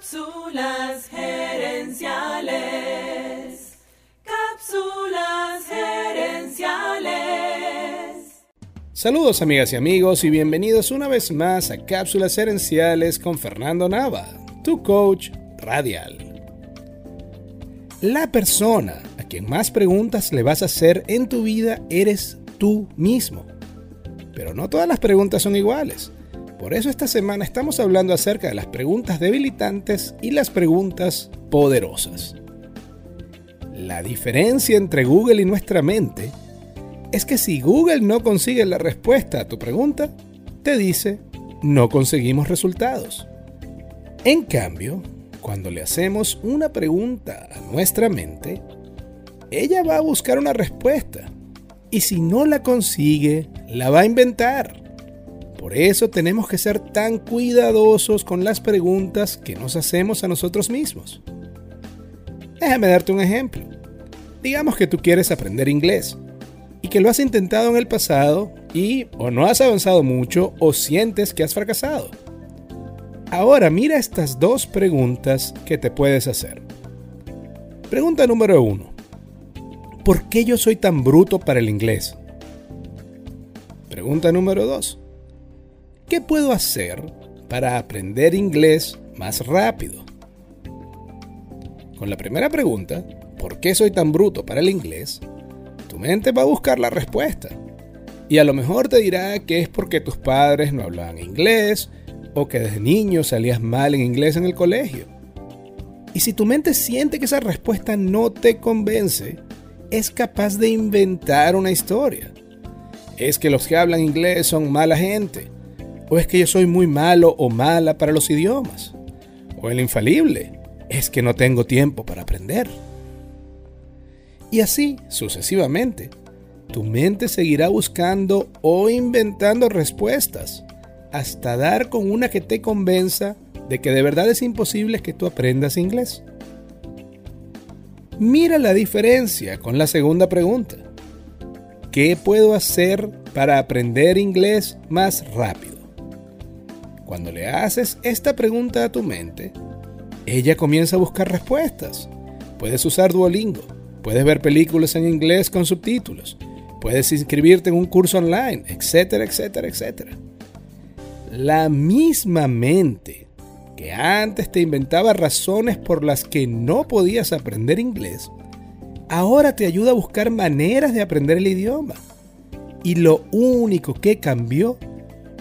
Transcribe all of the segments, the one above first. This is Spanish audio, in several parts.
Cápsulas gerenciales. Cápsulas gerenciales. Saludos amigas y amigos y bienvenidos una vez más a Cápsulas gerenciales con Fernando Nava, tu coach radial. La persona a quien más preguntas le vas a hacer en tu vida eres tú mismo. Pero no todas las preguntas son iguales. Por eso esta semana estamos hablando acerca de las preguntas debilitantes y las preguntas poderosas. La diferencia entre Google y nuestra mente es que si Google no consigue la respuesta a tu pregunta, te dice, no conseguimos resultados. En cambio, cuando le hacemos una pregunta a nuestra mente, ella va a buscar una respuesta y si no la consigue, la va a inventar. Por eso tenemos que ser tan cuidadosos con las preguntas que nos hacemos a nosotros mismos. Déjame darte un ejemplo. Digamos que tú quieres aprender inglés y que lo has intentado en el pasado y o no has avanzado mucho o sientes que has fracasado. Ahora mira estas dos preguntas que te puedes hacer. Pregunta número uno. ¿Por qué yo soy tan bruto para el inglés? Pregunta número dos. ¿Qué puedo hacer para aprender inglés más rápido? Con la primera pregunta, ¿por qué soy tan bruto para el inglés? Tu mente va a buscar la respuesta. Y a lo mejor te dirá que es porque tus padres no hablaban inglés o que desde niño salías mal en inglés en el colegio. Y si tu mente siente que esa respuesta no te convence, es capaz de inventar una historia. Es que los que hablan inglés son mala gente ¿O es que yo soy muy malo o mala para los idiomas? ¿O el infalible? Es que no tengo tiempo para aprender. Y así sucesivamente. Tu mente seguirá buscando o inventando respuestas hasta dar con una que te convenza de que de verdad es imposible que tú aprendas inglés. Mira la diferencia con la segunda pregunta. ¿Qué puedo hacer para aprender inglés más rápido? Cuando le haces esta pregunta a tu mente, ella comienza a buscar respuestas. Puedes usar Duolingo, puedes ver películas en inglés con subtítulos, puedes inscribirte en un curso online, etcétera, etcétera, etcétera. La misma mente que antes te inventaba razones por las que no podías aprender inglés, ahora te ayuda a buscar maneras de aprender el idioma. Y lo único que cambió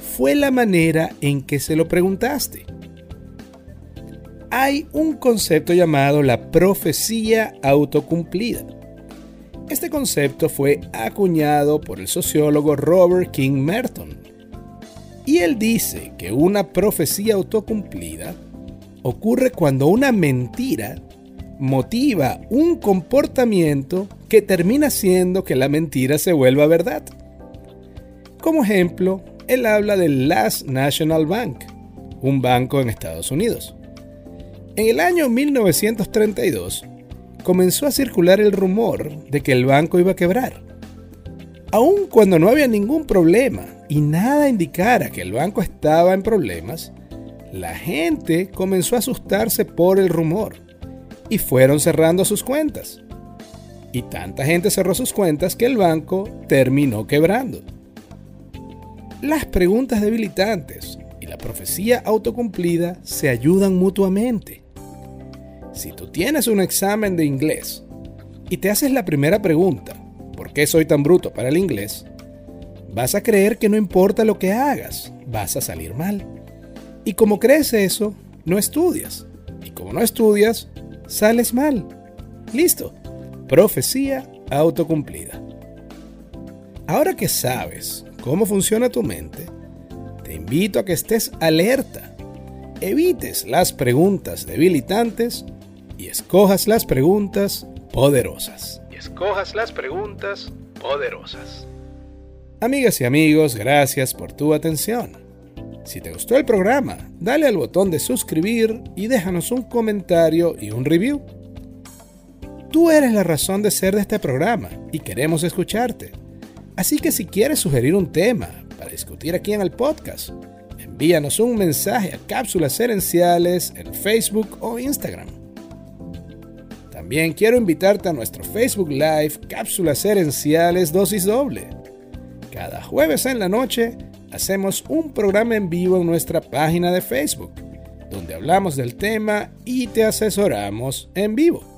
fue la manera en que se lo preguntaste. Hay un concepto llamado la profecía autocumplida. Este concepto fue acuñado por el sociólogo Robert King Merton. Y él dice que una profecía autocumplida ocurre cuando una mentira motiva un comportamiento que termina siendo que la mentira se vuelva verdad. Como ejemplo, él habla del Last National Bank, un banco en Estados Unidos. En el año 1932 comenzó a circular el rumor de que el banco iba a quebrar. Aun cuando no había ningún problema y nada indicara que el banco estaba en problemas, la gente comenzó a asustarse por el rumor y fueron cerrando sus cuentas. Y tanta gente cerró sus cuentas que el banco terminó quebrando. Las preguntas debilitantes y la profecía autocumplida se ayudan mutuamente. Si tú tienes un examen de inglés y te haces la primera pregunta, ¿por qué soy tan bruto para el inglés? Vas a creer que no importa lo que hagas, vas a salir mal. Y como crees eso, no estudias. Y como no estudias, sales mal. Listo. Profecía autocumplida. Ahora que sabes cómo funciona tu mente, te invito a que estés alerta, evites las preguntas debilitantes y escojas las preguntas poderosas. Y escojas las preguntas poderosas. Amigas y amigos, gracias por tu atención. Si te gustó el programa, dale al botón de suscribir y déjanos un comentario y un review. Tú eres la razón de ser de este programa y queremos escucharte. Así que si quieres sugerir un tema para discutir aquí en el podcast, Envíanos un mensaje a Cápsulas Herenciales en Facebook o Instagram. También quiero invitarte a nuestro Facebook Live Cápsulas Herenciales Dosis Doble. Cada jueves en la noche hacemos un programa en vivo en nuestra página de Facebook, donde hablamos del tema y te asesoramos en vivo.